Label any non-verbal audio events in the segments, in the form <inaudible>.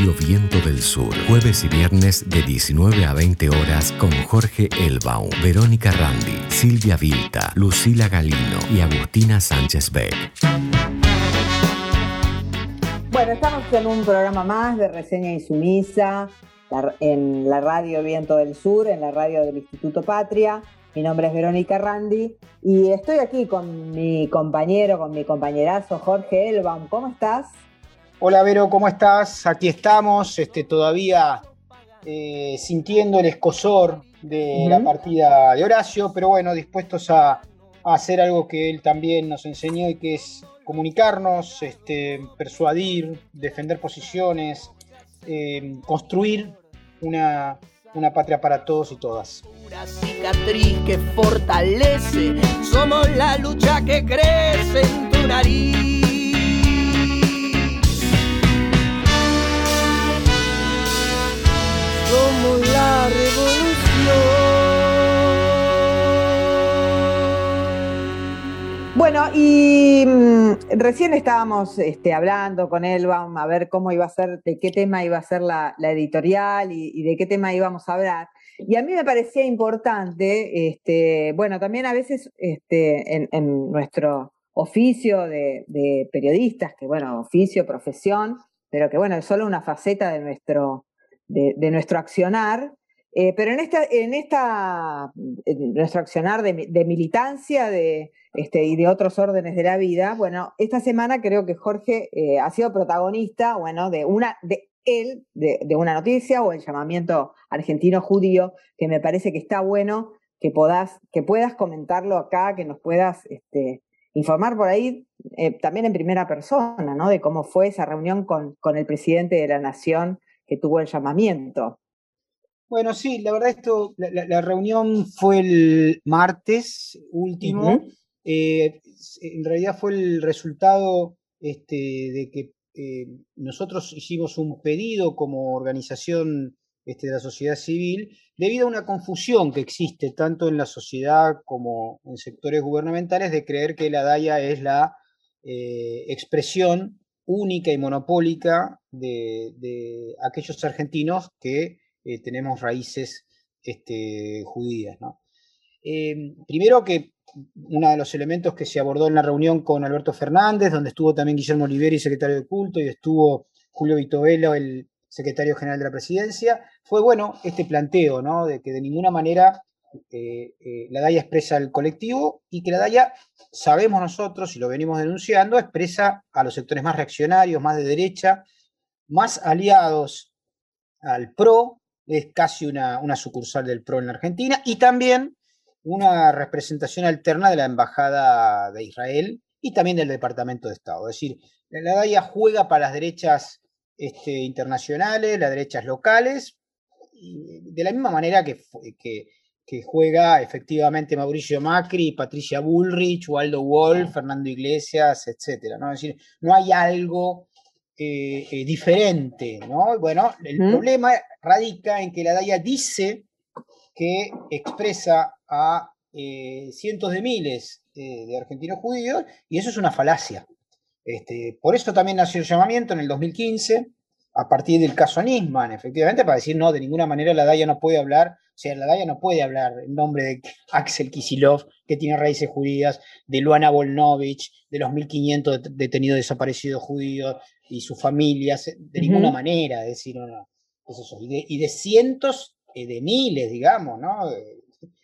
Radio Viento del Sur, jueves y viernes de 19 a 20 horas con Jorge Elbaum, Verónica Randi, Silvia Vilta, Lucila Galino y Agustina Sánchez Beck. Bueno, estamos en un programa más de Reseña y Sumisa en la Radio Viento del Sur, en la radio del Instituto Patria. Mi nombre es Verónica Randi y estoy aquí con mi compañero, con mi compañerazo Jorge Elbaum. ¿Cómo estás? Hola Vero, ¿cómo estás? Aquí estamos, este, todavía eh, sintiendo el escosor de la partida de Horacio, pero bueno, dispuestos a, hacer algo que él también nos enseñó y que es comunicarnos, este, persuadir, defender posiciones, eh, construir una, una patria para todos y todas. Una cicatriz que fortalece, somos la lucha que crece en tu nariz. Somos la revolución. Bueno, y mm, recién estábamos este, hablando con Elbaum a ver cómo iba a ser, de qué tema iba a ser la, editorial y, de qué tema íbamos a hablar. Y a mí me parecía importante, este, bueno, también a veces este, en, nuestro oficio de, periodistas, que bueno, oficio, profesión, pero que bueno, es solo una faceta de nuestro, de, nuestro accionar, eh, pero en esta, en esta nuestro accionar de, militancia de, este, y de otros órdenes de la vida, bueno, esta semana creo que Jorge eh, ha sido protagonista, bueno, de una, de él, de, una noticia o el llamamiento argentino judío, que me parece que está bueno que puedas, que puedas comentarlo acá, que nos puedas este, informar por ahí, eh, también en primera persona, ¿no? De cómo fue esa reunión con, con el presidente de la Nación que tuvo el llamamiento. Bueno, sí, la verdad esto, la, reunión fue el martes último. Eh, en realidad fue el resultado este, de que eh, nosotros hicimos un pedido como organización este, de la sociedad civil debido a una confusión que existe tanto en la sociedad como en sectores gubernamentales de creer que la DAIA es la eh, expresión única y monopólica de, aquellos argentinos que tenemos raíces este, judías. primero que uno de los elementos que se abordó en la reunión con Alberto Fernández, donde estuvo también Guillermo Oliveri, secretario de culto, y estuvo Julio Vitovelo, el secretario general de la presidencia, fue bueno este planteo, ¿no? De que de ninguna manera eh, eh, la DAIA expresa el colectivo y que la DAIA, sabemos nosotros, y lo venimos denunciando, expresa a los sectores más reaccionarios, más de derecha, más aliados al PRO, es casi una, una sucursal del PRO en la Argentina, y también una representación alterna de la Embajada de Israel y también del Departamento de Estado. Es decir, la DAIA juega para las derechas este, internacionales, las derechas locales, de la misma manera que, juega efectivamente Mauricio Macri, Patricia Bullrich, Waldo Wolf, Fernando Iglesias, etc. ¿no? Es decir, no hay algo eh, eh, diferente. ¿no? Bueno, el problema radica en que la DAIA dice que expresa a eh, cientos de miles de argentinos judíos y eso es una falacia. Este, por eso también nació el llamamiento en el 2015, a partir del caso Nisman, efectivamente, para decir, no, de ninguna manera la DAIA no puede hablar, o sea, la DAIA no puede hablar en nombre de <laughs> Axel Kisilov, que tiene raíces judías, de Luana Volnovich, de los 1.500 detenidos desaparecidos judíos y sus familias, de ninguna manera, decir, no, no, Y, de, y de cientos eh, de miles, digamos, ¿no?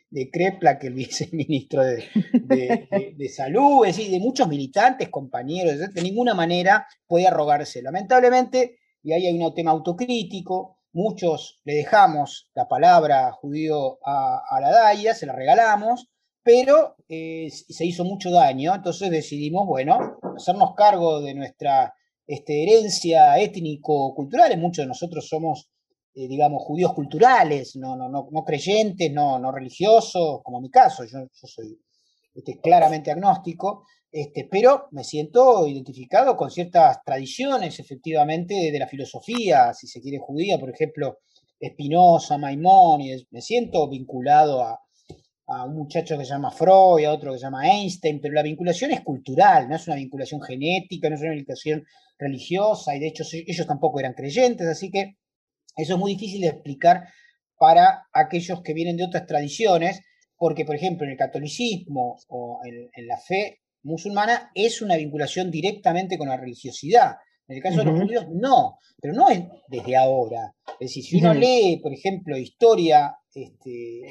de Crepla, que el viceministro de, <laughs> de, Salud, es decir, de muchos militantes, compañeros, de ninguna manera puede arrogarse. Lamentablemente, y ahí hay un tema autocrítico, muchos le dejamos la palabra judío a, la DAIA, se la regalamos, pero eh, se hizo mucho daño, entonces decidimos, bueno, hacernos cargo de nuestra este, herencia étnico-cultural, muchos de nosotros somos eh, digamos, judíos culturales, no, no, no, creyentes, no, no religiosos, como en mi caso, yo, soy este, claramente agnóstico, este, pero me siento identificado con ciertas tradiciones, efectivamente, de la filosofía, si se quiere judía, por ejemplo, Espinosa, Maimónides, me siento vinculado a, a un muchacho que se llama Freud, a otro que se llama Einstein, pero la vinculación es cultural, no es una vinculación genética, no es una vinculación religiosa, y de hecho ellos tampoco eran creyentes, así que eso es muy difícil de explicar para aquellos que vienen de otras tradiciones, porque por ejemplo en el catolicismo o en, la fe musulmana es una vinculación directamente con la religiosidad. En el caso de los judíos, no, pero no es desde ahora. Es decir, si uno lee, por ejemplo, historia este,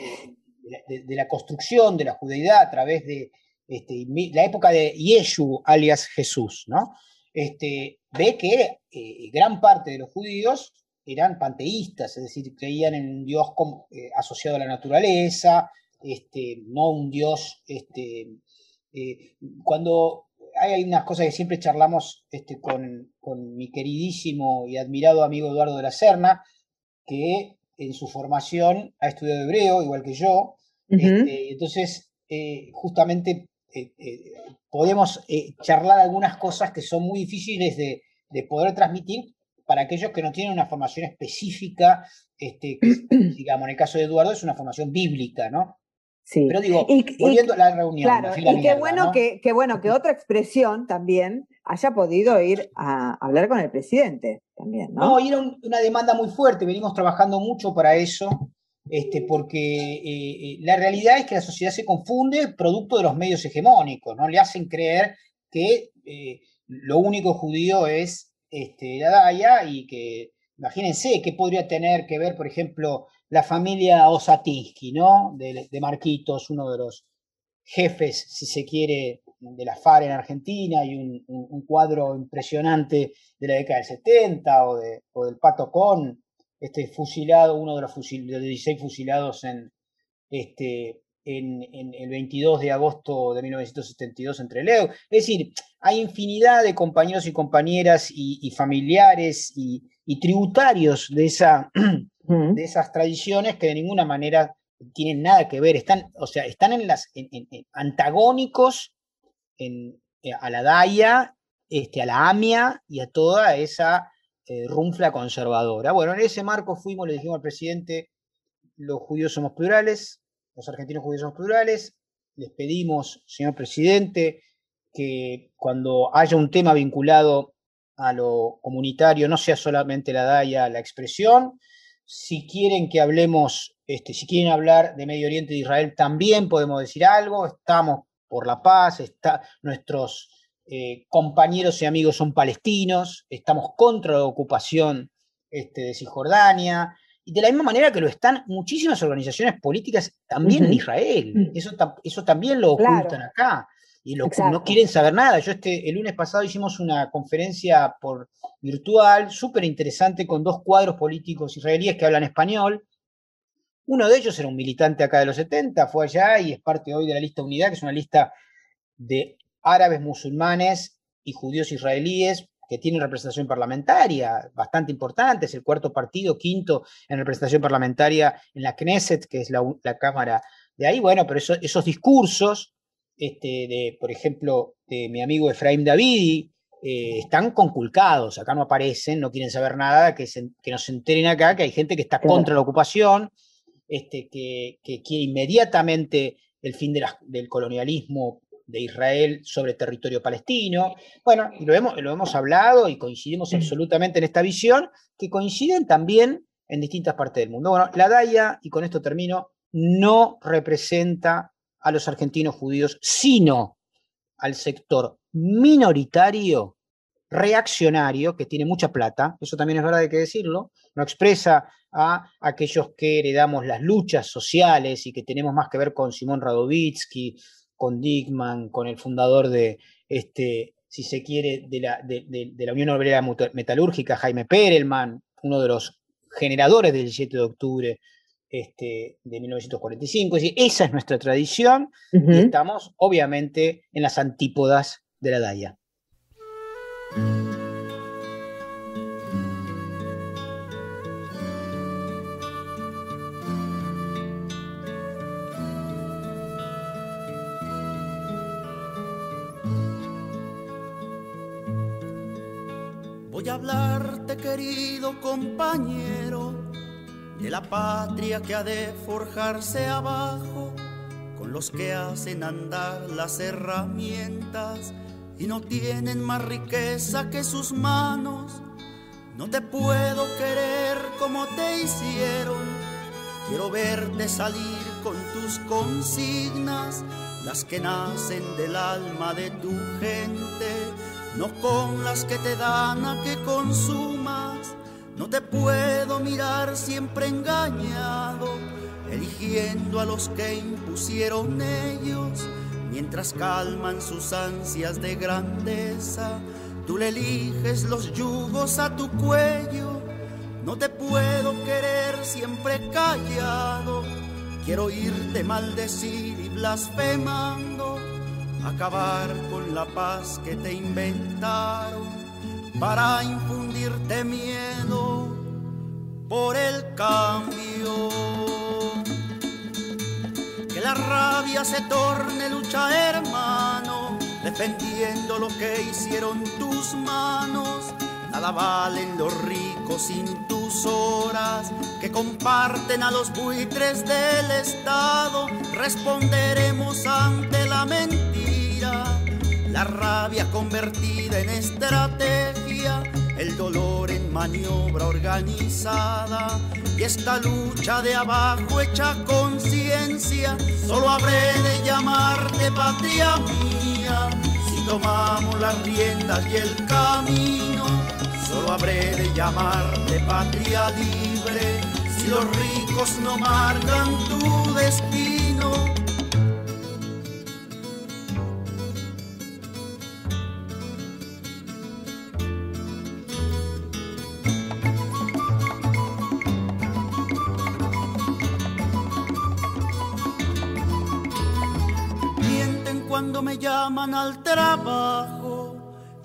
de, la construcción de la judeidad a través de este, la época de Yeshu, alias Jesús, ¿no? Este, ve que eh, gran parte de los judíos eran panteístas, es decir, creían en un Dios eh, asociado a la naturaleza, este, no un Dios. Este, eh, cuando hay unas cosas que siempre charlamos este, con, mi queridísimo y admirado amigo Eduardo de la Serna, que en su formación ha estudiado hebreo, igual que yo. Este, entonces, eh, justamente podemos charlar algunas cosas que son muy difíciles de, de poder transmitir para aquellos que no tienen una formación específica, este, <clears throat> digamos, en el caso de Eduardo es una formación bíblica, ¿no? Sí. Pero digo, volviendo a la reunión. Claro, y qué bueno, que, bueno que otra expresión también haya podido ir a hablar con el presidente también, ¿no? No, y era una demanda muy fuerte, venimos trabajando mucho para eso, este, porque eh, eh, la realidad es que la sociedad se confunde producto de los medios hegemónicos, ¿no? Le hacen creer que eh, lo único judío es este, la Daya y que, imagínense, qué podría tener que ver, por ejemplo, la familia Osatinsky, ¿no? De, Marquitos, uno de los jefes, si se quiere, de la FARC en Argentina y un, cuadro impresionante de la década del 70 o, de, o del Pato Con, este fusilado, uno de los, de 16 fusilados en, este, el 22 de agosto de 1972 entre Leo. Es decir, hay infinidad de compañeros y compañeras y, familiares y, tributarios de, esa, <clears throat> de esas tradiciones que de ninguna manera tienen nada que ver, están, o sea, están en las antagónicos en, eh, a la DAIA, este, a la AMIA y a toda esa eh, conservadora. Bueno, en ese marco fuimos, le dijimos al presidente, los judíos somos plurales, los argentinos judíos somos plurales. Les pedimos, señor presidente, que cuando haya un tema vinculado a lo comunitario no sea solamente la DAIA la expresión. Si quieren que hablemos, este, si quieren hablar de Medio Oriente y de Israel, también podemos decir algo. Estamos por la paz, está, nuestros eh, compañeros y amigos son palestinos, estamos contra la ocupación este, de Cisjordania, y de la misma manera que lo están muchísimas organizaciones políticas también en Israel. Mm. Eso, eso también lo ocultan acá. Y no quieren saber nada. Yo este, el lunes pasado hicimos una conferencia por virtual, súper interesante, con dos cuadros políticos israelíes que hablan español. Uno de ellos era un militante acá de los 70, fue allá y es parte hoy de la lista Unidad, que es una lista de árabes musulmanes y judíos israelíes que tiene representación parlamentaria bastante importante, es el cuarto partido, quinto en representación parlamentaria en la Knesset, que es la, Cámara de ahí. Bueno, pero esos discursos, este, de, por ejemplo, de mi amigo Efraín Davidi, eh, están conculcados, acá no aparecen, no quieren saber nada, que, que nos enteren acá que hay gente que está contra la ocupación, este, que, quiere inmediatamente el fin del colonialismo de Israel sobre territorio palestino. Bueno, y lo hemos, lo hemos hablado y coincidimos absolutamente en esta visión, que coinciden también en distintas partes del mundo. Bueno, la DAIA, y con esto termino, no representa a los argentinos judíos, sino al sector minoritario, reaccionario, que tiene mucha plata, eso también es verdad, hay que decirlo, no expresa a aquellos que heredamos las luchas sociales y que tenemos más que ver con Simón Radovitsky, con Dickman, con el fundador de, este, si se quiere, de la, de, la Unión Obrera Metalúrgica, Jaime Perelman, uno de los generadores del 17 de octubre este, de 1945. Es decir, esa es nuestra tradición y estamos obviamente en las antípodas de la DAIA. Voy a hablarte, querido compañero, de la patria que ha de forjarse abajo los que hacen andar las herramientas y no tienen más riqueza que sus manos. No te puedo querer como te hicieron. Quiero verte salir con tus consignas, las que nacen del alma de tu gente, no con las que te dan a que consumas. No te puedo mirar siempre engañado, eligiendo a los que impusieron ellos mientras calman sus ansias de grandeza. Tú le eliges los yugos a tu cuello. No te puedo querer siempre callado. Quiero oírte maldecir y blasfemando. Acabar con la paz que te inventaron para infundirte miedo por el cambio la rabia se torne lucha, hermano, defendiendo lo que hicieron tus manos. Nada valen los ricos sin tus horas, que comparten a los buitres del Estado. Responderemos ante la mentira, la rabia convertida en estrategia, el dolor en maniobra organizada y esta lucha de abajo hecha conciencia, solo habré de llamarte patria mía. Si tomamos las riendas y el camino, solo habré de llamarte patria libre. Si los ricos no marcan tu destino, al trabajo,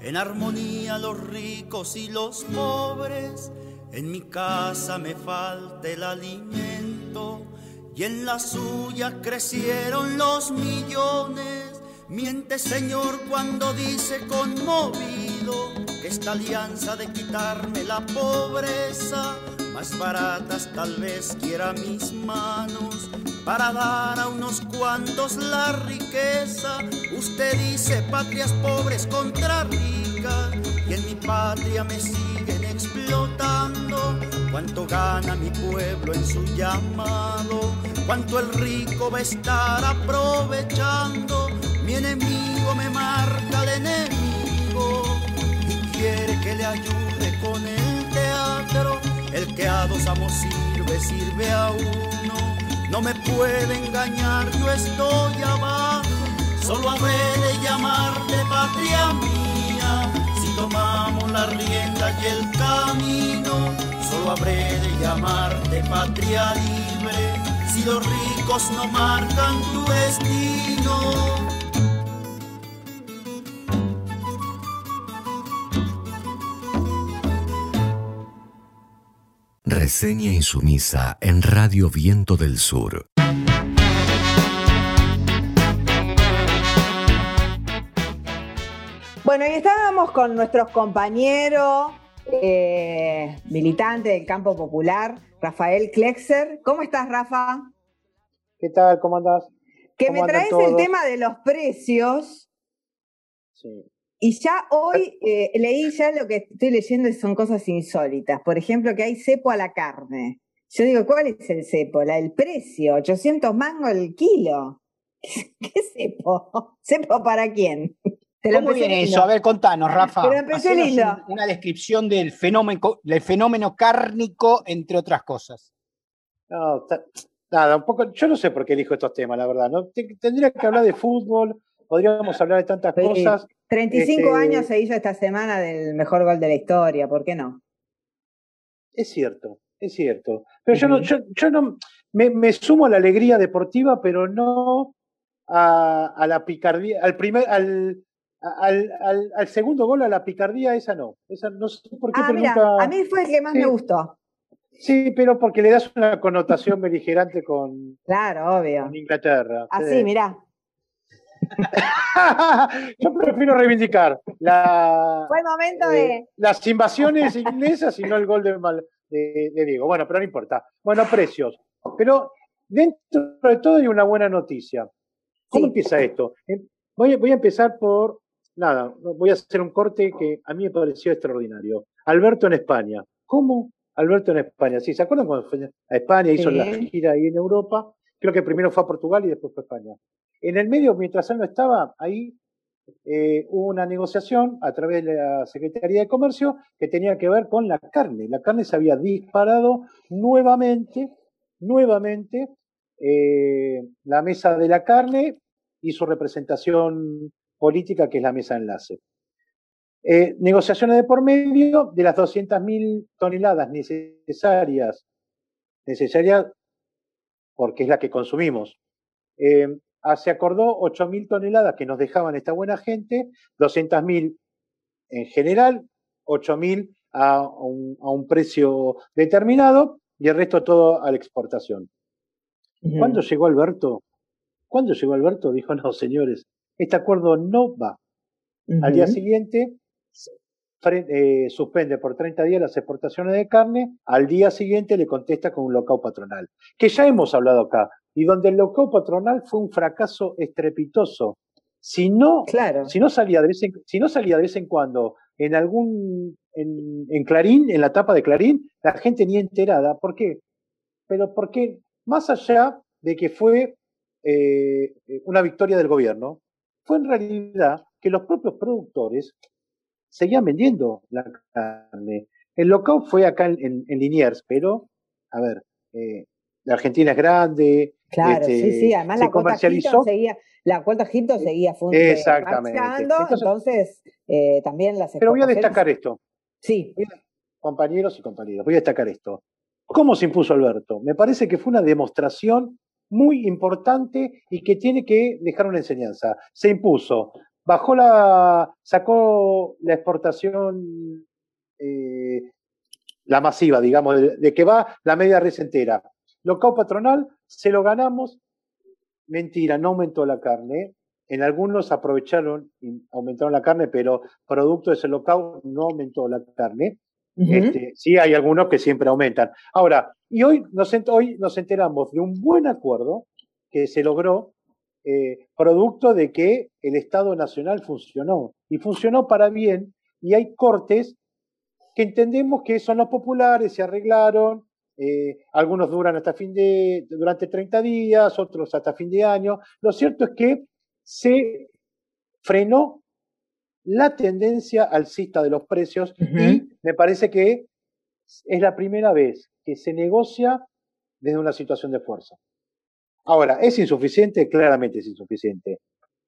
en armonía los ricos y los pobres, en mi casa me falta el alimento y en la suya crecieron los millones. Miente Señor cuando dice conmovido que esta alianza de quitarme la pobreza, más baratas tal vez quiera mis manos para dar a unos cuantos la riqueza. Usted dice patrias pobres contra ricas y en mi patria me siguen explotando. Cuánto gana mi pueblo en su llamado, cuánto el rico va a estar aprovechando. Mi enemigo me marca al enemigo y quiere que le ayude con el teatro. El que a dos amos sirve, sirve a uno no me puede engañar, yo estoy abajo, solo habré de llamarte patria mía. Si tomamos la rienda y el camino, solo habré de llamarte patria libre. Si los ricos no marcan tu destino. Reseña insumisa en Radio Viento del Sur. Bueno, y estábamos con nuestros compañeros eh, militantes del campo popular, Rafael Klexer. ¿Cómo estás, Rafa? ¿Qué tal? ¿Cómo andás? Que me traes el tema de los precios. Sí. Y ya hoy eh, leí ya lo que estoy leyendo y son cosas insólitas. Por ejemplo, que hay cepo a la carne. Yo digo, ¿cuál es el cepo? La, el precio, 800 mangos el kilo. <laughs> ¿Qué cepo? <laughs> ¿Cepo para quién? ¿Cómo viene eso? A ver, contanos, Rafa. una descripción del fenómeno, del fenómeno cárnico, entre otras cosas. No, nada, un poco. Yo no sé por qué elijo estos temas, la verdad. ¿no? Tendría que hablar de fútbol, podríamos hablar de tantas cosas. 35 este, años se hizo esta semana del mejor gol de la historia, ¿por qué no? Es cierto, es cierto. Pero yo no, yo, no me, sumo a la alegría deportiva, pero no a, la picardía, al primer, al, al, segundo gol, a la picardía, esa no. Esa no sé por qué, ah, mira, A mí fue el que más me gustó. Sí, pero porque le das una connotación beligerante con, claro, obvio. con Inglaterra. Así, mirá. <laughs> Yo prefiero reivindicar la, Fue momento de... Eh, las invasiones inglesas y no el gol de, de, Diego. Bueno, pero no importa. Bueno, precios. Pero dentro de todo hay una buena noticia. ¿Cómo empieza esto? Voy, voy a empezar por, nada, voy a hacer un corte que a mí me pareció extraordinario. Alberto en España. ¿Cómo? Alberto en España. Sí, ¿se acuerdan cuando fue a España, hizo la gira ahí en Europa? Creo que primero fue a Portugal y después fue a España. En el medio, mientras él no estaba, ahí eh, hubo una negociación a través de la Secretaría de Comercio que tenía que ver con la carne. La carne se había disparado nuevamente, nuevamente, eh, la mesa de la carne y su representación política, que es la mesa de enlace. Eh, negociaciones de por medio de las 200.000 toneladas necesarias, necesarias porque es la que consumimos. Ah, se acordó 8.000 toneladas que nos dejaban esta buena gente, 200.000 en general, 8.000 a, un, a un precio determinado y el resto todo a la exportación. ¿Cuándo llegó Alberto? ¿Cuándo llegó Alberto? Dijo, no, señores, este acuerdo no va. Al día siguiente eh, suspende por 30 días las exportaciones de carne, al día siguiente le contesta con un local patronal, que ya hemos hablado acá, y donde el local patronal fue un fracaso estrepitoso. Si no, si no, salía, de vez en, si no salía de vez en cuando en algún, en, Clarín, en la tapa de Clarín, la gente ni enterada. ¿Por qué? Pero porque más allá de que fue eh, una victoria del gobierno, fue en realidad que los propios productores seguían vendiendo la carne. El lockout fue acá en, Liniers, pero, a ver, eh, la Argentina es grande. Claro, sí, este, sí, además la cuota Egipto seguía, la cuota Egipto seguía Exactamente. entonces, eh, también las Pero voy a destacar esto. Sí. Compañeros y compañeras, voy a destacar esto. ¿Cómo se impuso Alberto? Me parece que fue una demostración muy importante y que tiene que dejar una enseñanza. Se impuso bajó la, sacó la exportación, eh, la masiva, digamos, de, que va la media res entera. Locao patronal, se lo ganamos. Mentira, no aumentó la carne. En algunos aprovecharon y aumentaron la carne, pero producto de ese local no aumentó la carne. Este, sí, hay algunos que siempre aumentan. Ahora, y hoy nos, hoy nos enteramos de un buen acuerdo que se logró eh, producto de que el Estado Nacional funcionó y funcionó para bien y hay cortes que entendemos que son los populares, se arreglaron, eh, algunos duran hasta fin de, durante 30 días, otros hasta fin de año. Lo cierto es que se frenó la tendencia alcista de los precios y me parece que es la primera vez que se negocia desde una situación de fuerza. Ahora, ¿es insuficiente? Claramente es insuficiente.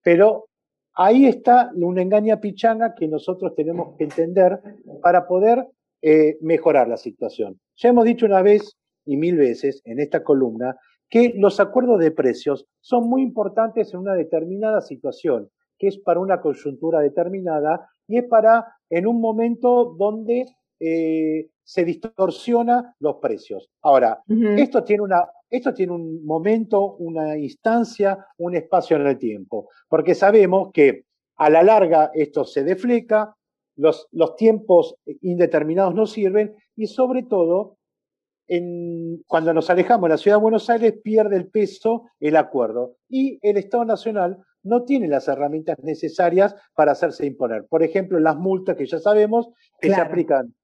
Pero ahí está una engaña pichanga que nosotros tenemos que entender para poder eh, mejorar la situación. Ya hemos dicho una vez y mil veces en esta columna que los acuerdos de precios son muy importantes en una determinada situación, que es para una coyuntura determinada y es para en un momento donde eh, se distorsiona los precios. Ahora, esto, tiene una, esto tiene un momento, una instancia, un espacio en el tiempo, porque sabemos que a la larga esto se defleca, los, los tiempos indeterminados no sirven y sobre todo en, cuando nos alejamos de la ciudad de Buenos Aires pierde el peso el acuerdo y el Estado Nacional no tiene las herramientas necesarias para hacerse imponer. Por ejemplo, las multas que ya sabemos que se aplican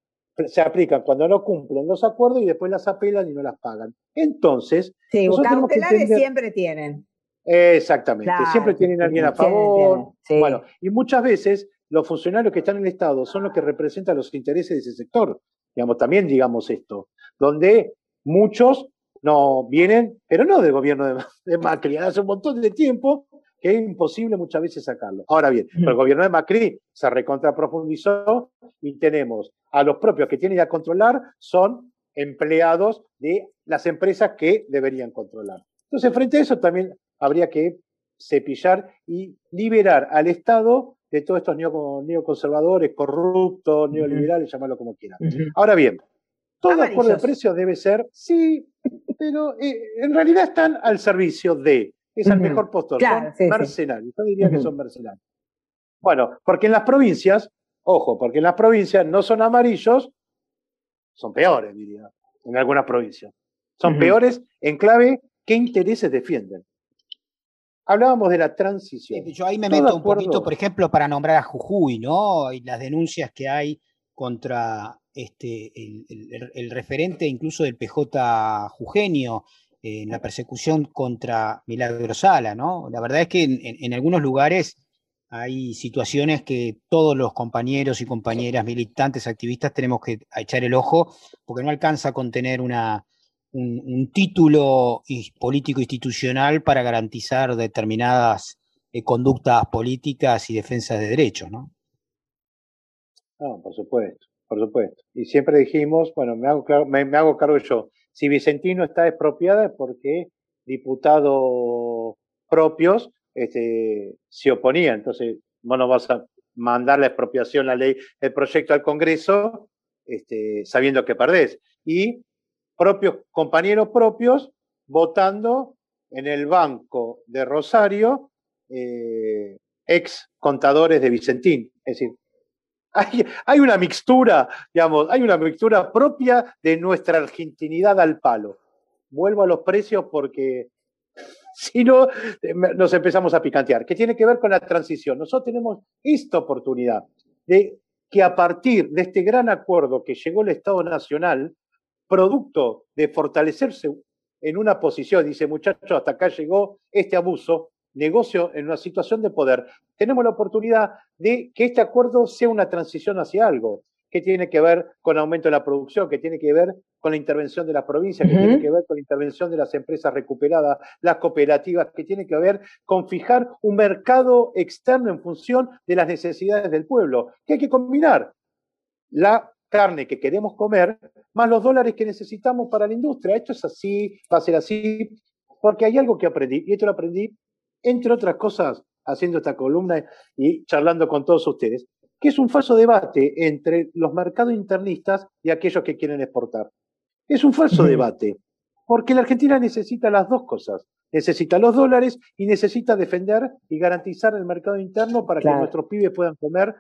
se aplican cuando no cumplen los acuerdos y después las apelan y no las pagan. Entonces, sí, cautelares siempre tienen. Exactamente, siempre tienen alguien a favor. Bueno, y muchas veces los funcionarios que están en el Estado son los que representan los intereses de ese sector. Digamos, también digamos esto, donde muchos no vienen, pero no del gobierno de, de Macri, hace un montón de tiempo que es imposible muchas veces sacarlo. Ahora bien, el gobierno de Macri se recontraprofundizó y tenemos a los propios que tienen que controlar son empleados de las empresas que deberían controlar. Entonces, frente a eso también habría que cepillar y liberar al Estado de todos estos neoconservadores, corruptos, neoliberales, llamarlo como quieran. Ahora bien, todo acuerdo de precios debe ser, sí, pero eh, en realidad están al servicio de es el mejor postor. son mercenarios. Yo diría que son mercenarios. Bueno, porque en las provincias, ojo, porque en las provincias no son amarillos, son peores, diría, en algunas provincias. Son peores en clave qué intereses defienden. Hablábamos de la transición. yo ahí me meto un poquito, por ejemplo, para nombrar a Jujuy, ¿no? Y las denuncias que hay contra este, el, referente incluso del PJ Jugenio, en la persecución contra Milagro Sala, ¿no? La verdad es que en, algunos lugares hay situaciones que todos los compañeros y compañeras militantes, activistas, tenemos que echar el ojo, porque no alcanza con tener una, un, título político institucional para garantizar determinadas eh, conductas políticas y defensas de derechos, ¿no? No, por supuesto, por supuesto. Y siempre dijimos, bueno, me hago, cargo yo, si Vicentino está expropiada es porque diputados propios este, se oponían. Entonces, vos no vas a mandar la expropiación, la ley, el proyecto al Congreso, este, sabiendo que perdés. Y propios compañeros propios votando en el banco de Rosario, eh, ex contadores de Vicentín. Es decir, hay, una mixtura, digamos, hay una mixtura propia de nuestra argentinidad al palo. Vuelvo a los precios porque <laughs> si no, eh, nos empezamos a picantear, que tiene que ver con la transición. Nosotros tenemos esta oportunidad de que a partir de este gran acuerdo que llegó el Estado Nacional, producto de fortalecerse en una posición, dice muchachos, hasta acá llegó este abuso, negocio en una situación de poder, tenemos la oportunidad de que este acuerdo sea una transición hacia algo que tiene que ver con aumento de la producción, que tiene que ver con la intervención de las provincias, que tiene que ver con la intervención de las empresas recuperadas, las cooperativas, que tiene que ver con fijar un mercado externo en función de las necesidades del pueblo, que hay que combinar la carne que queremos comer más los dólares que necesitamos para la industria. Esto es así, va a ser así, porque hay algo que aprendí, y esto lo aprendí, entre otras cosas, haciendo esta columna y charlando con todos ustedes, que es un falso debate entre los mercados internistas y aquellos que quieren exportar. Es un falso debate, porque la Argentina necesita las dos cosas. Necesita los dólares y necesita defender y garantizar el mercado interno para que nuestros pibes puedan comer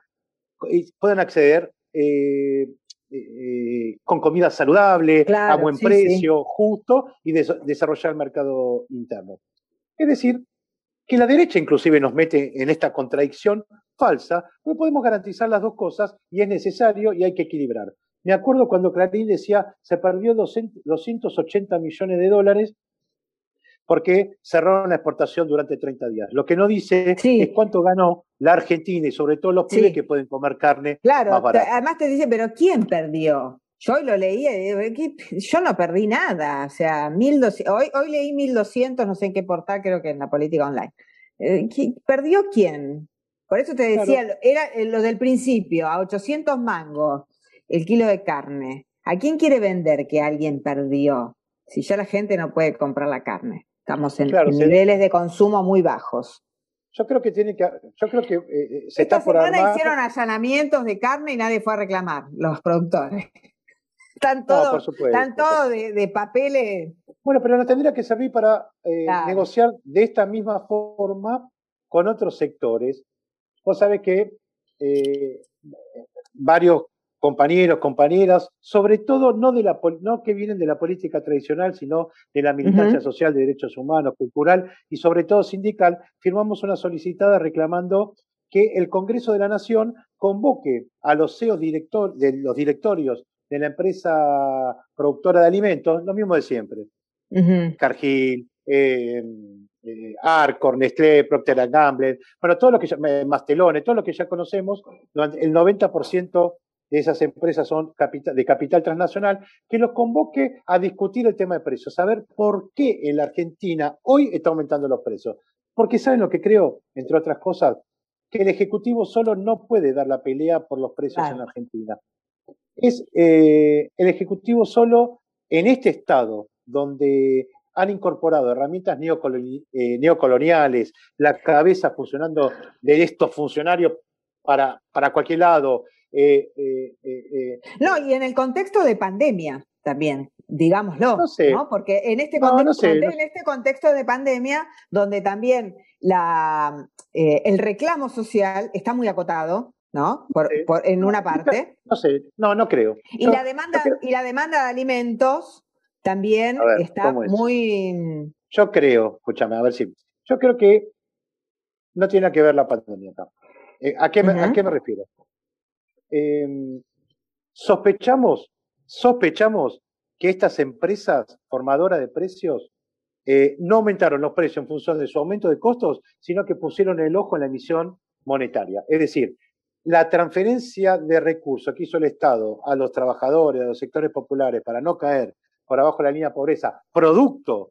y puedan acceder eh, eh, con comida saludable, a buen precio, justo, y desarrollar el mercado interno. Es decir, que la derecha inclusive nos mete en esta contradicción falsa, no podemos garantizar las dos cosas y es necesario y hay que equilibrar. Me acuerdo cuando Clarín decía, se perdió 280 millones de dólares porque cerraron la exportación durante 30 días. Lo que no dice es cuánto ganó la Argentina y sobre todo los pibes que pueden comer carne claro, Además te dice, pero ¿quién perdió? Yo hoy lo leí y yo no perdí nada. O sea, 1200, hoy, hoy leí 1200, no sé en qué portal, creo que en la política online. Eh, ¿Perdió quién? Por eso te decía, era eh, lo del principio, a 800 mangos el kilo de carne. ¿A quién quiere vender que alguien perdió? Si ya la gente no puede comprar la carne. Estamos en, niveles de consumo muy bajos. Yo creo que tiene que, yo creo que eh, se Esta está por semana hicieron allanamientos de carne y nadie fue a reclamar, los productores. <laughs> Están todos, están todos de, papeles. Bueno, pero nos tendría que servir para eh, negociar de esta misma forma con otros sectores. Vos sabés que eh, varios compañeros, compañeras, sobre todo no, de la, no que vienen de la política tradicional, sino de la militancia social de derechos humanos, cultural y sobre todo sindical, firmamos una solicitada reclamando que el Congreso de la Nación convoque a los CEOs director, de los directorios de la empresa productora de alimentos, lo mismo de siempre. Cargill, eh, eh, Arcor, Nestlé, Procter Gamble, bueno, todo lo que ya, Mastelone, todo lo que ya conocemos, el 90% de esas empresas son de capital transnacional, que los convoque a discutir el tema de precios, saber por qué en la Argentina hoy está aumentando los precios. Porque saben lo que creo, entre otras cosas, que el Ejecutivo solo no puede dar la pelea por los precios en Argentina. Es eh, el Ejecutivo solo en este Estado, donde han incorporado herramientas eh, neocoloniales, la cabeza funcionando de estos funcionarios para, para cualquier lado, eh, eh, eh, no, y en el contexto de pandemia también, digámoslo, no, Porque en este, contexto, en este contexto de pandemia, donde también la, el reclamo social está muy acotado, ¿no? en una parte. No sé, no, no creo. Y, la, demanda, y la demanda de alimentos también está muy... Yo creo, escúchame, a ver si... Yo creo que No tiene que ver la pandemia ¿a, qué me, ¿A qué me refiero? Em, sospechamos, sospechamos que estas empresas formadoras de precios eh, no aumentaron los precios en función de su aumento de costos, sino que pusieron el ojo en la emisión monetaria. Es decir, la transferencia de recursos que hizo el Estado a los trabajadores, a los sectores populares, para no caer por abajo de la línea de pobreza, producto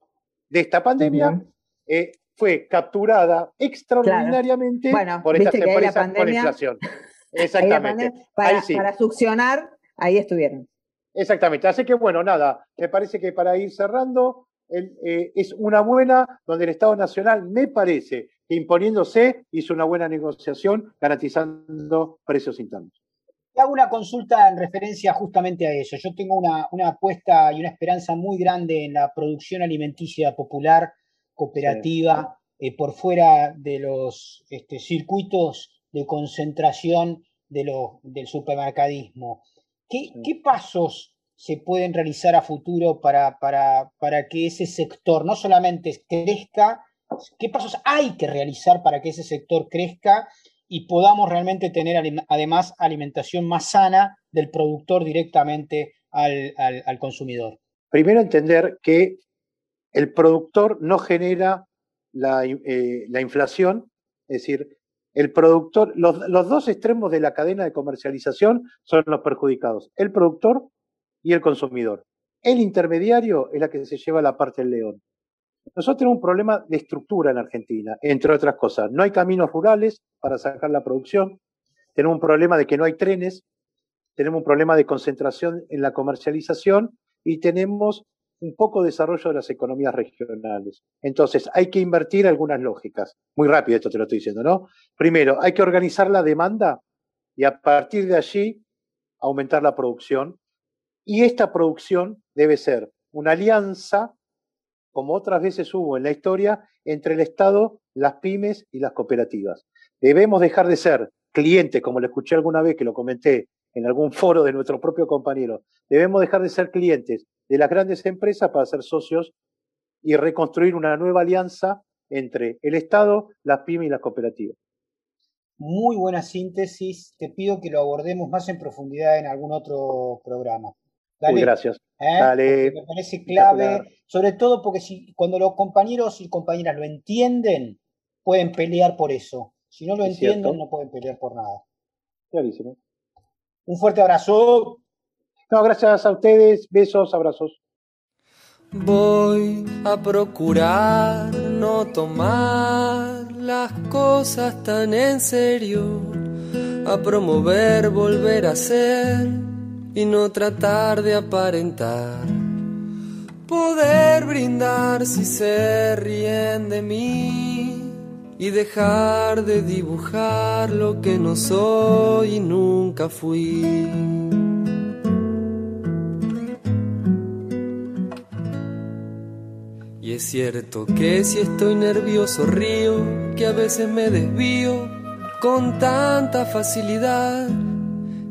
de esta pandemia, eh, fue capturada extraordinariamente por estas empresas por inflación. Exactamente. para, para succionar, ahí estuvieron. Exactamente. Así que bueno, nada, me parece que para ir cerrando, eh, es una buena, donde el Estado Nacional me parece que imponiéndose hizo una buena negociación garantizando precios internos. Hago una consulta en referencia justamente a eso. Yo tengo una, apuesta y una esperanza muy grande en la producción alimenticia popular, cooperativa, eh, por fuera de los este, circuitos de concentración de del supermercadismo. ¿Qué, ¿Qué, pasos se pueden realizar a futuro para, para, para que ese sector no solamente crezca, qué pasos hay que realizar para que ese sector crezca y podamos realmente tener además alimentación más sana del productor directamente al, al, consumidor? Primero entender que el productor no genera la, eh, la inflación, es decir, el productor, los, los, dos extremos de la cadena de comercialización son los perjudicados, el productor y el consumidor. El intermediario es la que se lleva la parte del león. Nosotros tenemos un problema de estructura en Argentina, entre otras cosas. No hay caminos rurales para sacar la producción, tenemos un problema de que no hay trenes, tenemos un problema de concentración en la comercialización y tenemos un poco de desarrollo de las economías regionales. Entonces, hay que invertir algunas lógicas. Muy rápido esto te lo estoy diciendo, ¿no? Primero, hay que organizar la demanda y a partir de allí aumentar la producción y esta producción debe ser una alianza, como otras veces hubo en la historia, entre el Estado, las pymes y las cooperativas. Debemos dejar de ser clientes, como lo escuché alguna vez que lo comenté en algún foro de nuestro propio compañero. Debemos dejar de ser clientes de las grandes empresas para ser socios y reconstruir una nueva alianza entre el Estado, las pymes y las cooperativas. Muy buena síntesis. Te pido que lo abordemos más en profundidad en algún otro programa. Dale, gracias. ¿Eh? Dale. Me parece clave, sobre todo porque si cuando los compañeros y compañeras lo entienden, pueden pelear por eso. Si no lo entienden, no pueden pelear por nada. Clarísimo. Un fuerte abrazo. No, gracias a ustedes. Besos, abrazos. Voy a procurar no tomar las cosas tan en serio, a promover volver a ser y no tratar de aparentar. Poder brindar si se ríen de mí y dejar de dibujar lo que no soy y nunca fui. Es cierto que si estoy nervioso río, que a veces me desvío con tanta facilidad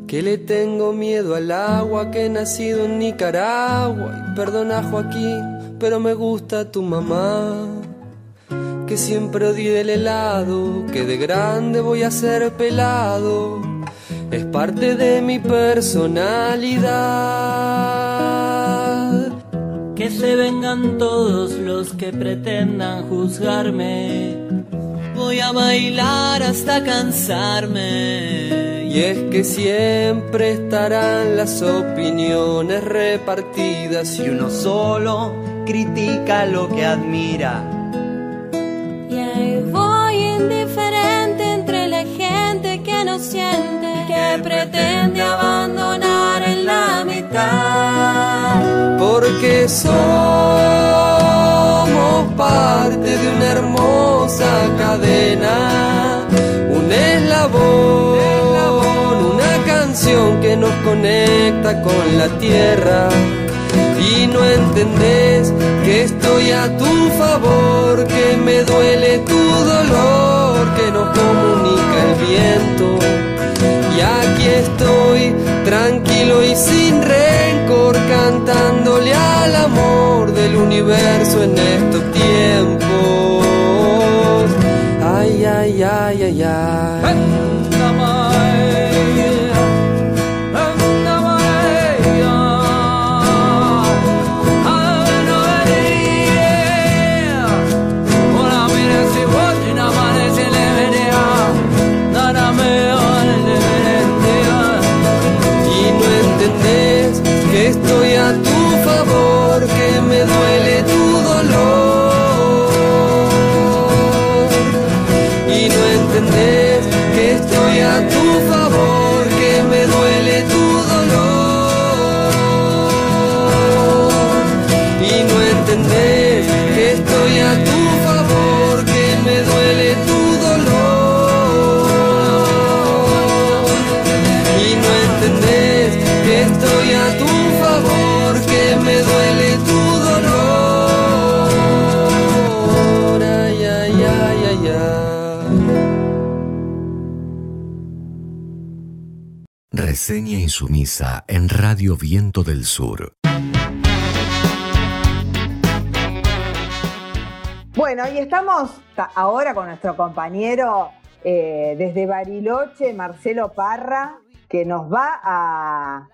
que le tengo miedo al agua, que he nacido en Nicaragua. Y perdona Joaquín, pero me gusta tu mamá. Que siempre odié el helado, que de grande voy a ser pelado. Es parte de mi personalidad. Que se vengan todos los que pretendan juzgarme. Voy a bailar hasta cansarme y es que siempre estarán las opiniones repartidas y uno solo critica lo que admira. Y ahí voy indiferente entre la gente que no siente, que pretende abandonar Porque somos parte de una hermosa cadena, un eslabón que nos conecta con la tierra y no entendés que estoy a tu favor, que me duele tu dolor, que nos comunica el viento. Y aquí estoy, tranquilo y sin cantándole al amor del universo en estos tiempos. Ay, ay, ay, ay, ay. Estoy Reseña insumisa en Radio Viento del Sur. Bueno, y estamos ta- ahora con nuestro compañero eh, desde Bariloche, Marcelo Parra, que nos va a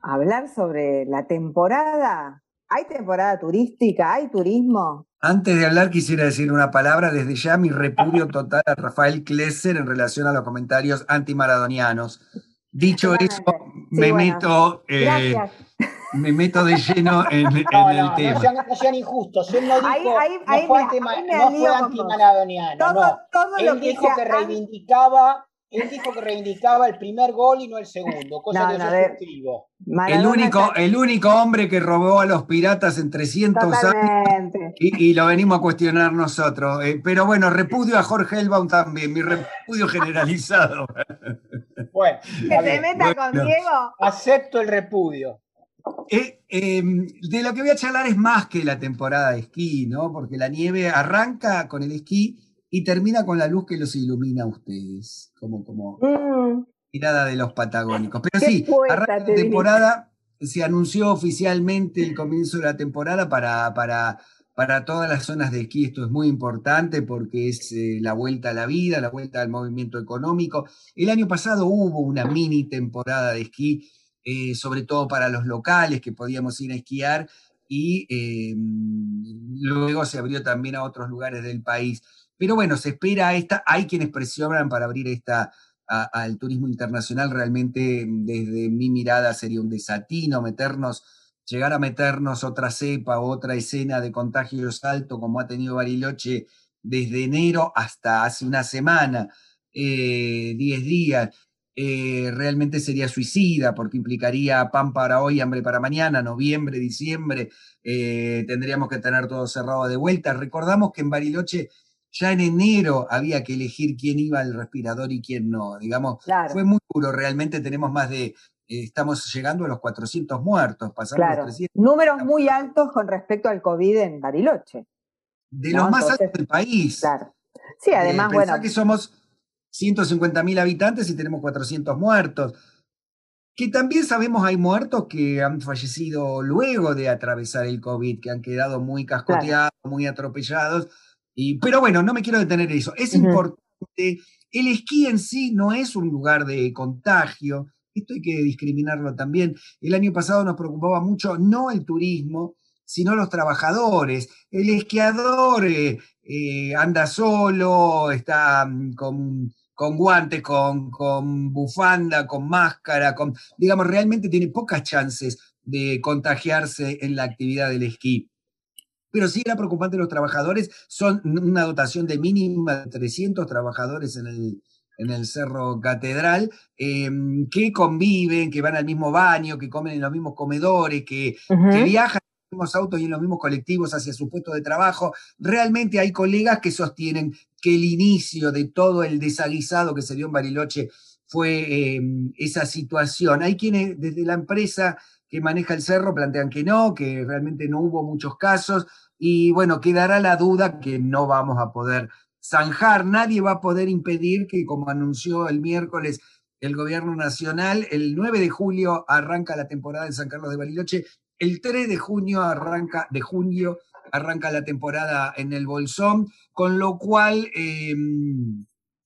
hablar sobre la temporada. ¿Hay temporada turística? ¿Hay turismo? Antes de hablar, quisiera decir una palabra. Desde ya, mi repudio total a Rafael Klesser en relación a los comentarios antimaradonianos. Dicho eso, me Sí, bueno. meto, eh, me meto de lleno en, <laughs> en No, el no, no tema. sean, no sean injustos. Él no dijo, Ahí- ahí- no ahí fue, ahí me no fue Todo- no. todo Él lo que dijo sea que reivindicaba, él dijo que reivindicaba el primer gol y no el segundo, cosa No, que no, yo suscribo. El único, el único hombre que robó a los piratas en 300 años y, y lo venimos a cuestionar nosotros. Eh, pero bueno, repudio a Jorge Elbaum también, mi repudio generalizado. <laughs> Bueno, Que se meta con. Diego. acepto el repudio. Eh, eh, de lo que voy a charlar es más que la temporada de esquí, ¿no? Porque la nieve arranca con el esquí y termina con la luz que los ilumina a ustedes, como, como Mm, mirada de los patagónicos. Pero sí, poeta arranca la temporada, se anunció oficialmente el comienzo de la temporada para, para, para todas las zonas de esquí. Esto es muy importante porque es eh, la vuelta a la vida, la vuelta al movimiento económico. El año pasado hubo una mini temporada de esquí, eh, sobre todo para los locales que podíamos ir a esquiar y eh, luego se abrió también a otros lugares del país. Pero bueno, se espera esta, hay quienes presionan para abrir esta al turismo internacional, realmente desde mi mirada sería un desatino meternos, llegar a meternos otra cepa, otra escena de contagios alto como ha tenido Bariloche desde enero hasta hace una semana, eh, 10 días. eh, realmente sería suicida porque implicaría pan para hoy, hambre para mañana, noviembre, diciembre, eh, tendríamos que tener todo cerrado de vuelta. Recordamos que en Bariloche ya en enero había que elegir quién iba al respirador y quién no. Digamos, Claro. fue muy duro. Realmente tenemos más de, eh, estamos llegando a los 400 muertos, pasamos Claro. los 300. Números muy altos con respecto al COVID en Bariloche. De No, los más entonces- altos del país. Claro. Sí, además, Eh, bueno, que somos 150.000 habitantes y tenemos 400 muertos. Que también sabemos hay muertos que han fallecido luego de atravesar el COVID, que han quedado muy cascoteados, muy atropellados. Y, pero bueno, no me quiero detener en eso. Es importante. El esquí en sí no es un lugar de contagio. Esto hay que discriminarlo también. El año pasado nos preocupaba mucho no el turismo, sino los trabajadores. El esquiador eh, eh, anda solo, está mm, con, con guantes, con, con bufanda, con máscara, con, digamos, realmente tiene pocas chances de contagiarse en la actividad del esquí. Pero sí era preocupante los trabajadores, son una dotación de mínima de 300 trabajadores en el, en el Cerro Catedral, eh, que conviven, que van al mismo baño, que comen en los mismos comedores, que, que viajan en los mismos autos y en los mismos colectivos hacia su puesto de trabajo. Realmente hay colegas que sostienen que el inicio de todo el desaguisado que se dio en Bariloche fue eh, esa situación. Hay quienes desde la empresa que maneja el cerro plantean que no, que realmente no hubo muchos casos y bueno, quedará la duda que no vamos a poder zanjar, nadie va a poder impedir que como anunció el miércoles el gobierno nacional, el 9 de julio arranca la temporada en San Carlos de Bariloche, el 3 de junio arranca, de junio arranca la temporada en el Bolsón, con lo cual eh,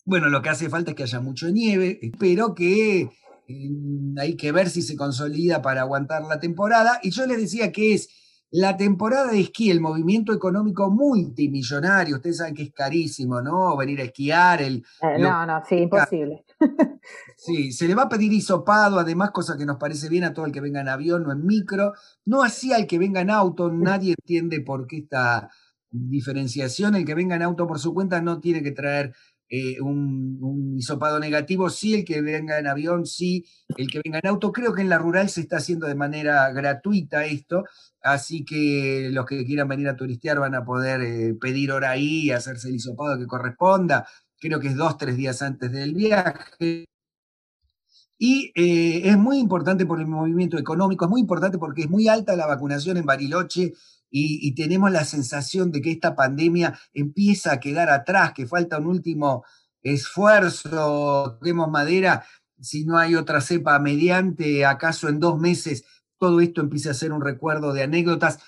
Bueno, lo que hace falta es que haya mucho nieve. Espero que hay que ver si se consolida para aguantar la temporada. Y yo les decía que es la temporada de esquí, el movimiento económico multimillonario. Ustedes saben que es carísimo, ¿no? Venir a esquiar. El, eh, no, no, sí, imposible. <laughs> Sí, se le va a pedir hisopado, además, cosa que nos parece bien a todo el que venga en avión o en micro. No así al que venga en auto, nadie entiende por qué esta diferenciación. El que venga en auto por su cuenta no tiene que traer eh, un, un, hisopado negativo, sí, el que venga en avión, sí, el que venga en auto. Creo que en la rural se está haciendo de manera gratuita esto, así que los que quieran venir a turistear van a poder eh, pedir hora ahí hacerse el hisopado que corresponda. Creo que es dos, tres días antes del viaje. Y eh, es muy importante por el movimiento económico, es muy importante porque es muy alta la vacunación en Bariloche y, tenemos la sensación de que esta pandemia empieza a quedar atrás, que falta un último esfuerzo, demos madera, si no hay otra cepa mediante, acaso en dos meses todo esto empiece a ser un recuerdo de anécdotas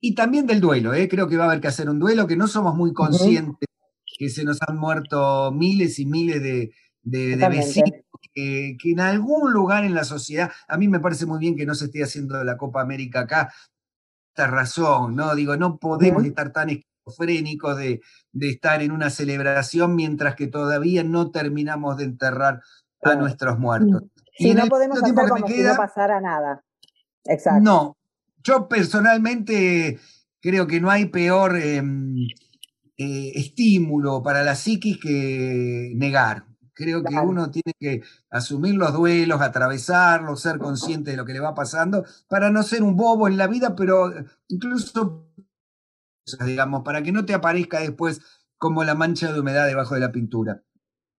y también del duelo, ¿eh? creo que va a haber que hacer un duelo, que no somos muy conscientes que se nos han muerto miles y miles de, de, vecinos, que, que, en algún lugar en la sociedad, a mí me parece muy bien que no se esté haciendo la Copa América acá, razón, ¿no? Digo, no podemos estar tan esquizofrénicos de, de, estar en una celebración mientras que todavía no terminamos de enterrar a nuestros muertos. Sí, y no podemos hacer como si no pasara nada. Exacto. No, yo personalmente creo que no hay peor eh, eh, estímulo para la psiquis que negar. Creo que uno tiene que asumir los duelos, atravesarlos, ser consciente de lo que le va pasando, para no ser un bobo en la vida, pero incluso, digamos, para que no te aparezca después como la mancha de humedad debajo de la pintura.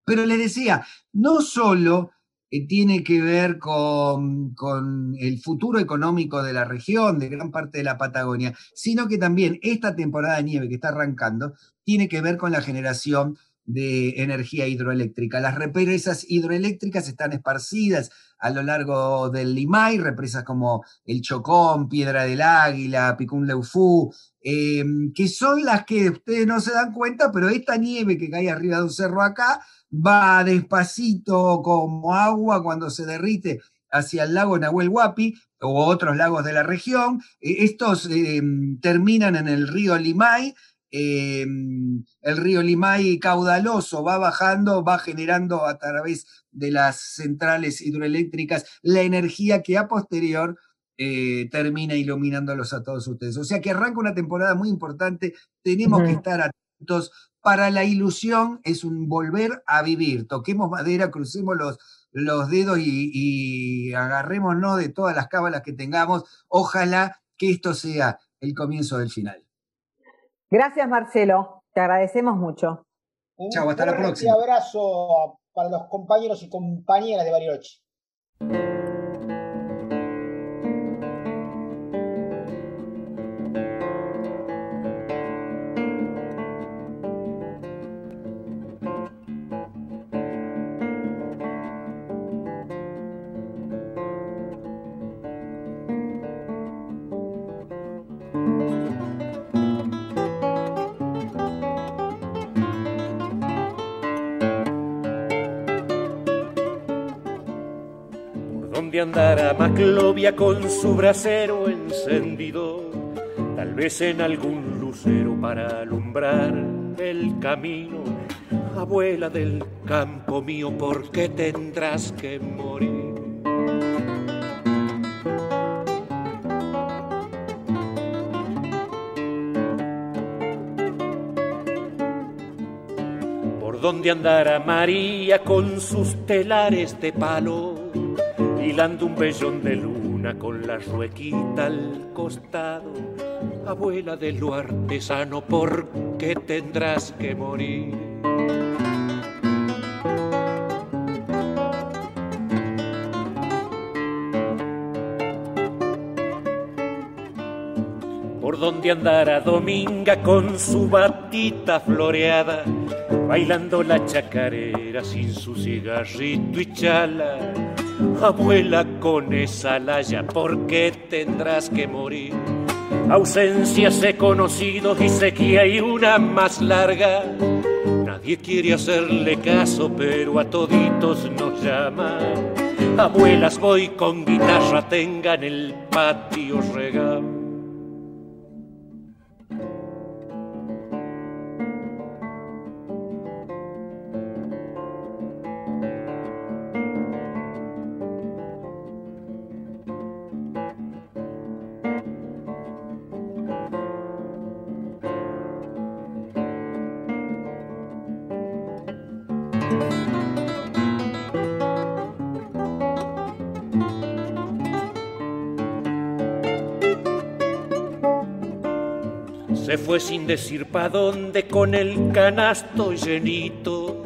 Pero les decía, no solo eh, tiene que ver con, con, el futuro económico de la región, de gran parte de la Patagonia, sino que también esta temporada de nieve que está arrancando tiene que ver con la generación de energía hidroeléctrica. Las represas hidroeléctricas están esparcidas a lo largo del Limay, represas como el Chocón, Piedra del Águila, Picún Leufú, em, que son las que ustedes no se dan cuenta, pero esta nieve que cae arriba de un cerro acá va despacito como agua cuando se derrite hacia el lago Nahuel Huapi o otros lagos de la región. E, estos em, terminan en el río Limay Em, el río Limay caudaloso va bajando, va generando a través de las centrales hidroeléctricas la energía que a posterior eh, termina iluminándolos a todos ustedes. O sea que arranca una temporada muy importante, tenemos que estar atentos. Para la ilusión es un volver a vivir. Toquemos madera, crucemos los, los dedos y, y agarrémonos de todas las cábalas que tengamos. Ojalá que esto sea el comienzo del final. Gracias, Marcelo. Te agradecemos mucho. Chao, hasta la próxima. Un abrazo para los compañeros y compañeras de Bariloche. Andará Maclovia con su brasero encendido, tal vez en algún lucero para alumbrar el camino. Abuela del campo mío, ¿por qué tendrás que morir? ¿Por dónde andará María con sus telares de palo? Hilando un vellón de luna con la ruequita al costado. Abuela de lo artesano, ¿por qué tendrás que morir? Por donde andará Dominga con su batita floreada, bailando la chacarera sin su cigarrito y chala Abuela con esa laya, ¿por qué tendrás que morir? Ausencias he conocido y sequía y una más larga. Nadie quiere hacerle caso, pero a toditos nos llama. Abuelas voy con guitarra, tengan el patio regado. Fue sin decir pa' dónde con el canasto llenito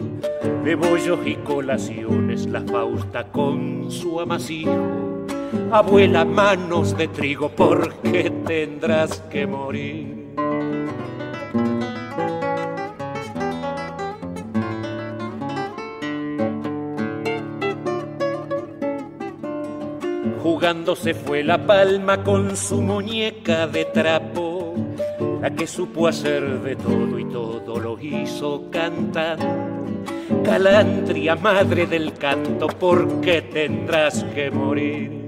de bollos y colaciones, la Fausta con su amasijo. Abuela, manos de trigo, porque tendrás que morir. Jugando se fue la palma con su muñeca de trapo la que supo hacer de todo y todo lo hizo cantar. Calandria, madre del canto, ¿por qué tendrás que morir?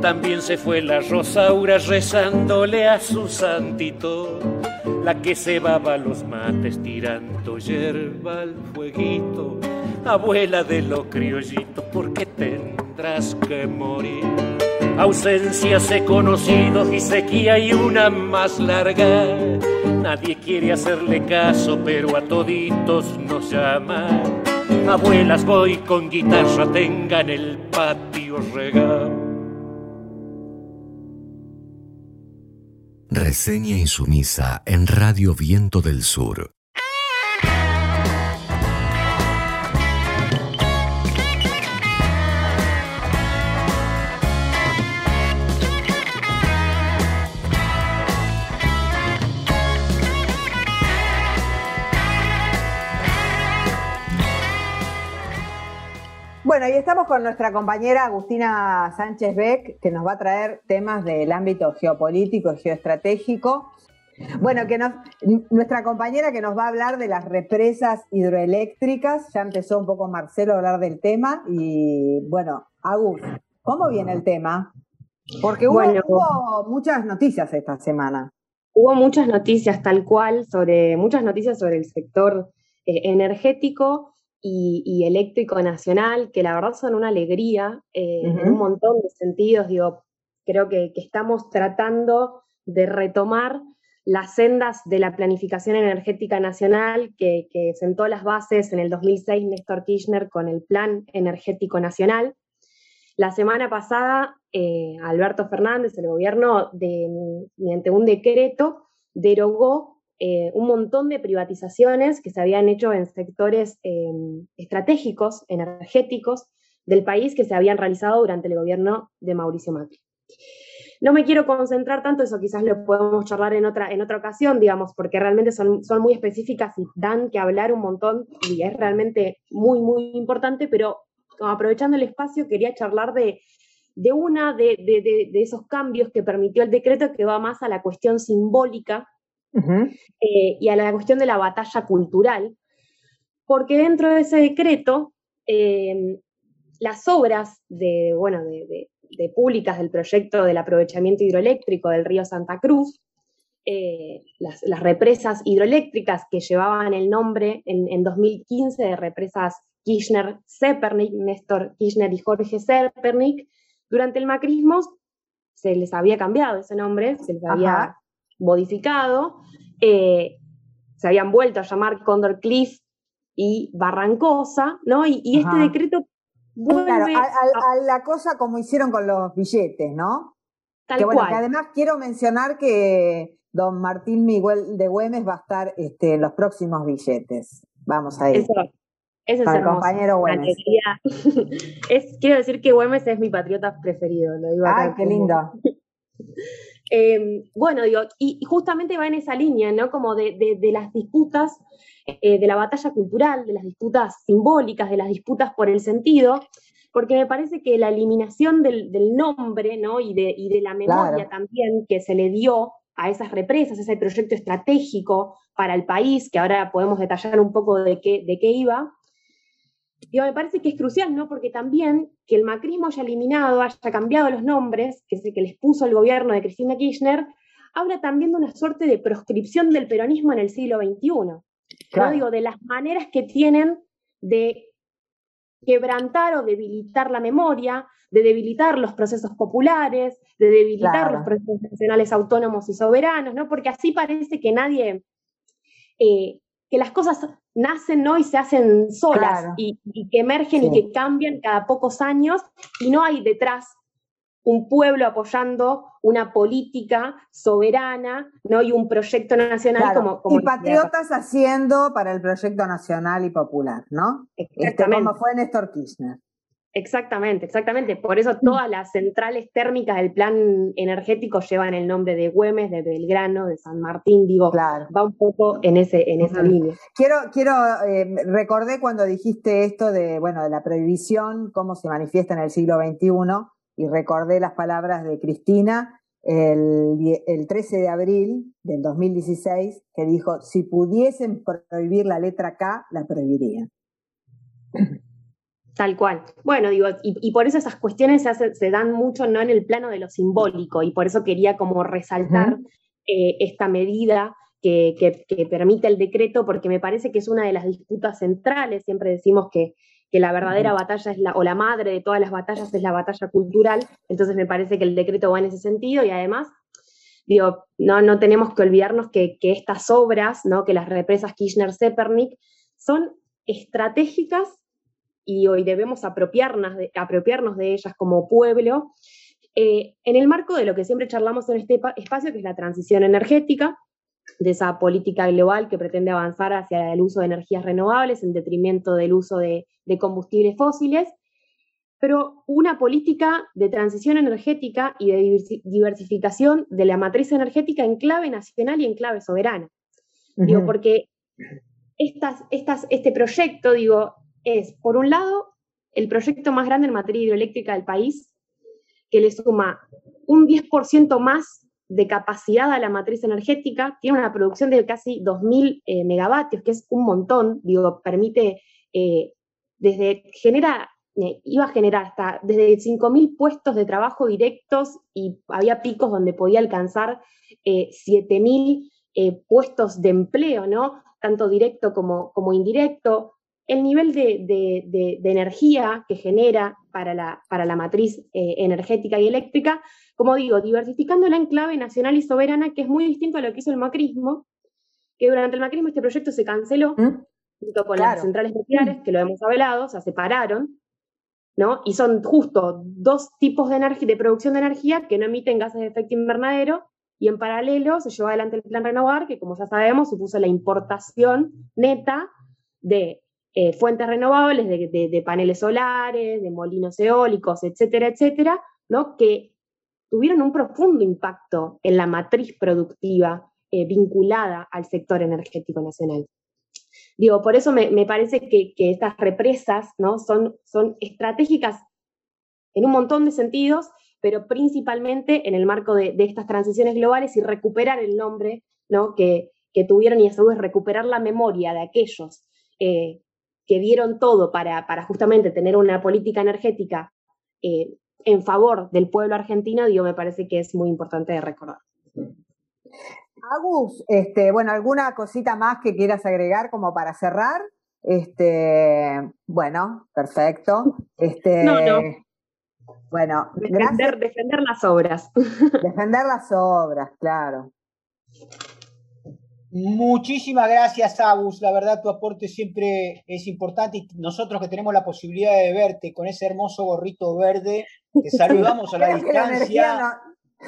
También se fue la Rosaura rezándole a su santito, la que se baba los mates tirando hierba al fueguito abuela de los criollitos, porque tendrás que morir. Ausencias he conocido y sequía y una más larga. Nadie quiere hacerle caso, pero a toditos nos llama. Abuelas voy con guitarra, tengan el patio regado. Reseña insumisa en Radio Viento del Sur. Bueno, y estamos con nuestra compañera Agustina Sánchez Beck, que nos va a traer temas del ámbito geopolítico y geoestratégico. Bueno, que nos, nuestra compañera que nos va a hablar de las represas hidroeléctricas, ya empezó un poco Marcelo a hablar del tema, y bueno, Agus, ¿cómo viene el tema? Porque hubo, muchas noticias esta semana. Hubo muchas noticias tal cual, sobre muchas noticias sobre el sector eh, energético y, eléctrico nacional, que la verdad son una alegría eh, en un montón de sentidos. Digo, creo que, estamos tratando de retomar las sendas de la planificación energética nacional que, sentó las bases en el 2006 Néstor Kirchner con el Plan Energético Nacional. La semana pasada, eh, Alberto Fernández, el gobierno, de, mediante un decreto, derogó eh, un montón de privatizaciones que se habían hecho en sectores em, estratégicos, energéticos del país que se habían realizado durante el gobierno de Mauricio Macri. No me quiero concentrar tanto, eso quizás lo podemos charlar en otra, en otra ocasión, digamos, porque realmente son, son muy específicas y dan que hablar un montón y es realmente muy, muy importante, pero aprovechando el espacio quería charlar de, de una de, de, esos cambios que permitió el decreto que va más a la cuestión simbólica eh, y a la cuestión de la batalla cultural, porque dentro de ese decreto, em, las obras de, bueno, de, públicas del proyecto del aprovechamiento hidroeléctrico del río Santa Cruz, eh, las, represas hidroeléctricas que llevaban el nombre en, 2015 de represas Kirchner-Zepernik, Néstor Kirchner y Jorge Zepernik, durante el macrismo se les había cambiado ese nombre, se les había modificado, eh, se habían vuelto a llamar Condor Cliff y Barrancosa, ¿no? Y, este decreto vuelve a, la cosa como hicieron con los billetes, ¿no? Tal que, bueno, que además quiero mencionar que don Martín Miguel de Güemes va a estar este, en los próximos billetes. Vamos a ir. Eso, es el compañero Güemes. <laughs> es, quiero decir que Güemes es mi patriota preferido, lo digo Ay, qué lindo. <laughs> Em, bueno, digo, y justamente va en esa línea, ¿no? Como de, las disputas, eh, de la batalla cultural, de las disputas simbólicas, de las disputas por el sentido. porque me parece que la eliminación del, nombre ¿no? y, de, y de la memoria también que se le dio a esas represas, ese proyecto estratégico para el país, que ahora podemos detallar un poco de qué, de qué iba, me parece que es crucial, ¿no? Porque también que el macrismo haya eliminado, haya cambiado los nombres, que es el que les puso el gobierno de Cristina Kirchner, habla también de una suerte de proscripción del peronismo en el siglo XXI. ¿no? Digo, de las maneras que tienen de quebrantar o debilitar la memoria, de debilitar los procesos populares, de debilitar los procesos nacionales autónomos y soberanos, ¿no? Porque así parece que nadie, eh, que las cosas nacen ¿no? y se hacen solas y, que emergen y que cambian cada pocos años y no hay detrás un pueblo apoyando una política soberana ¿no? y un proyecto nacional como, Y patriotas haciendo para el proyecto nacional y popular, ¿no? Este, como fue Néstor Kirchner. Exactamente, exactamente. Por eso todas las centrales térmicas del plan energético llevan el nombre de Güemes, de Belgrano, de San Martín, digo, va un poco en, ese, en esa línea. Quiero, quiero eh, recordé cuando dijiste esto de, bueno, de la prohibición, cómo se manifiesta en el siglo XXI, y recordé las palabras de Cristina el, el 13 de abril del 2016, que dijo, si pudiesen prohibir la letra K, la prohibirían. Tal cual. Bueno, digo, y, por eso esas cuestiones se, dan mucho no en el plano de lo simbólico, y por eso quería como resaltar eh, esta medida que, permite el decreto, porque me parece que es una de las disputas centrales. Siempre decimos que, la verdadera batalla es la, o la madre de todas las batallas es la batalla cultural, entonces me parece que el decreto va en ese sentido, y además, digo, no, no tenemos que olvidarnos que, estas obras, ¿no? que las represas Kirchner-Zepernik, son estratégicas y hoy debemos apropiarnos de, apropiarnos de ellas como pueblo, eh, en el marco de lo que siempre charlamos en este espacio, que es la transición energética, de esa política global que pretende avanzar hacia el uso de energías renovables en detrimento del uso de, combustibles fósiles, pero una política de transición energética y de diversificación de la matriz energética en clave nacional y en clave soberana. Digo, porque estas, estas, este proyecto, digo, es, por un lado, el proyecto más grande en materia hidroeléctrica del país, que le suma un 10% más de capacidad a la matriz energética, tiene una producción de casi 2.000 eh, megavatios, que es un montón, digo, permite, eh, desde, genera, eh, iba a generar hasta desde 5.000 puestos de trabajo directos y había picos donde podía alcanzar 7.000 puestos de empleo, ¿no? Tanto directo como, como indirecto, el nivel de, energía que genera para la, para la matriz eh, energética y eléctrica, como digo, diversificando la enclave nacional y soberana, que es muy distinto a lo que hizo el macrismo, que durante el macrismo este proyecto se canceló, ¿Mm? junto con las centrales nucleares, que lo hemos hablado, se separaron, ¿no? Y son justo dos tipos de, de producción de energía que no emiten gases de efecto invernadero, y en paralelo se llevó adelante el plan Renovar, que como ya sabemos supuso la importación neta de eh, fuentes renovables de, paneles solares, de molinos eólicos, etcétera, etcétera, ¿no? que tuvieron un profundo impacto en la matriz productiva eh, vinculada al sector energético nacional. Digo, por eso me, parece que, estas represas ¿no? son, son estratégicas en un montón de sentidos, pero principalmente en el marco de, estas transiciones globales y recuperar el nombre ¿no? que, tuvieron y a su vez recuperar la memoria de aquellos eh, que dieron todo para, justamente tener una política energética eh, en favor del pueblo argentino, digo, me parece que es muy importante de recordar. Agus, este, bueno, ¿alguna cosita más que quieras agregar como para cerrar? Este, bueno, perfecto. Este, no, no. Bueno, defender, defender las obras. <laughs> Defender las obras, claro. Muchísimas gracias, Agus. La verdad, tu aporte siempre es importante y nosotros que tenemos la posibilidad de verte con ese hermoso gorrito verde, te <laughs> saludamos a la distancia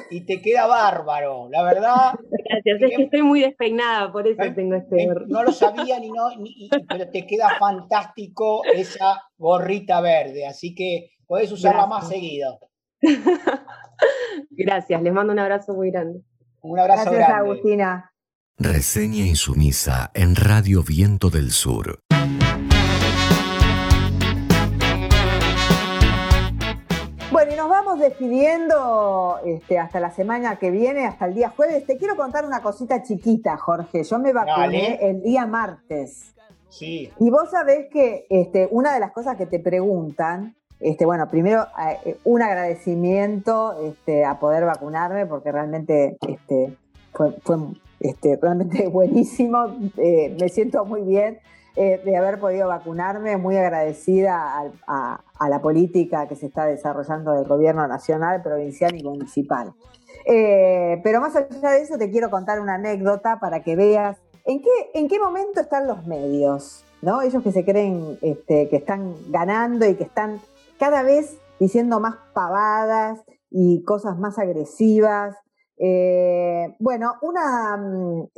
y te queda bárbaro, la verdad. Gracias, es que estoy muy despeinada, por eso tengo este No lo sabía ni no, pero te queda fantástico esa gorrita verde, así que podés usarla más seguido. <laughs> Gracias, les mando un abrazo muy grande. Un abrazo Gracias, Agustina. Reseña insumisa en Radio Viento del Sur. Bueno, y nos vamos despidiendo este, hasta la semana que viene, hasta el día jueves. Te quiero contar una cosita chiquita, Jorge. Yo me vacuné el día martes. Sí. Y vos sabés que este, una de las cosas que te preguntan, este, bueno, primero eh, un agradecimiento este, a poder vacunarme, porque realmente este, fue, este, realmente <laughs> buenísimo. Eh, me siento muy bien. Eh, de haber podido vacunarme, muy agradecida a, la política que se está desarrollando del gobierno nacional, provincial y municipal. Eh, pero más allá de eso, te quiero contar una anécdota para que veas en qué, en qué momento están los medios, ¿no? Ellos que se creen este, que están ganando y que están cada vez diciendo más pavadas y cosas más agresivas. Eh, bueno, una, mm,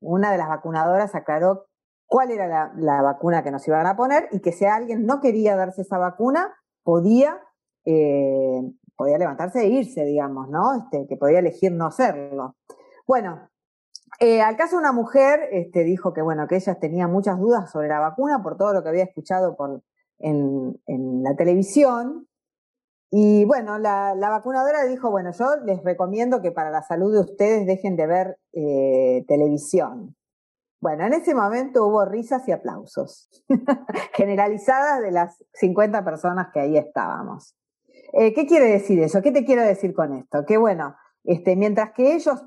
una de las vacunadoras aclaró cuál era la, vacuna que nos iban a poner y que si alguien no quería darse esa vacuna, podía, eh, podía levantarse e irse, digamos, ¿no? Este, que podía elegir no hacerlo. Bueno, eh, al caso una mujer este, dijo que, bueno, que ella tenía muchas dudas sobre la vacuna por todo lo que había escuchado en, la televisión. Y bueno, la, vacunadora dijo, bueno, yo les recomiendo que para la salud de ustedes dejen de ver eh, televisión. Bueno, en ese momento hubo risas y aplausos, <laughs> generalizadas de las 50 personas que ahí estábamos. Eh, ¿Qué quiere decir eso? ¿Qué te quiero decir con esto? Que bueno, este, mientras que ellos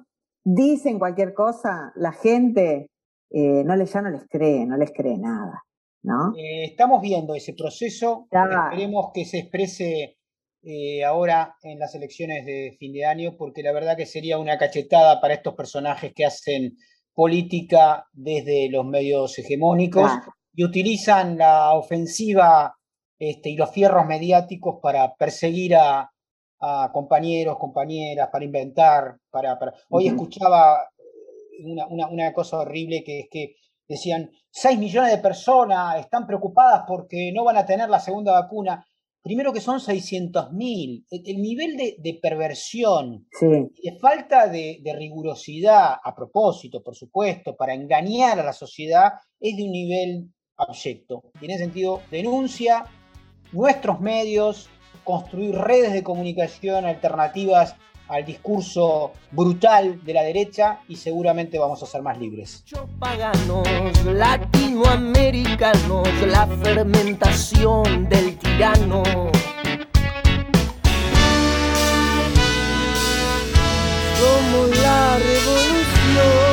dicen cualquier cosa, la gente eh, no les, ya no les cree, no les cree nada. ¿no? Eh, estamos viendo ese proceso, esperemos que se exprese ahora en las elecciones de fin de año, porque la verdad que sería una cachetada para estos personajes que hacen política desde los medios hegemónicos y utilizan la ofensiva este, y los fierros mediáticos para perseguir a, compañeros, compañeras, para inventar, para... Hoy escuchaba una, una, cosa horrible que es que decían, 6 millones de personas están preocupadas porque no van a tener la segunda vacuna primero que son 600.000. El, nivel de, perversión, de falta de, rigurosidad, a propósito, por supuesto, para engañar a la sociedad, es de un nivel abyecto. Y en ese sentido, denuncia nuestros medios, construir redes de comunicación alternativas al discurso brutal de la derecha y seguramente vamos a ser más libres. Paganos, latinoamericanos, la fermentación del tirano. Como la revolución.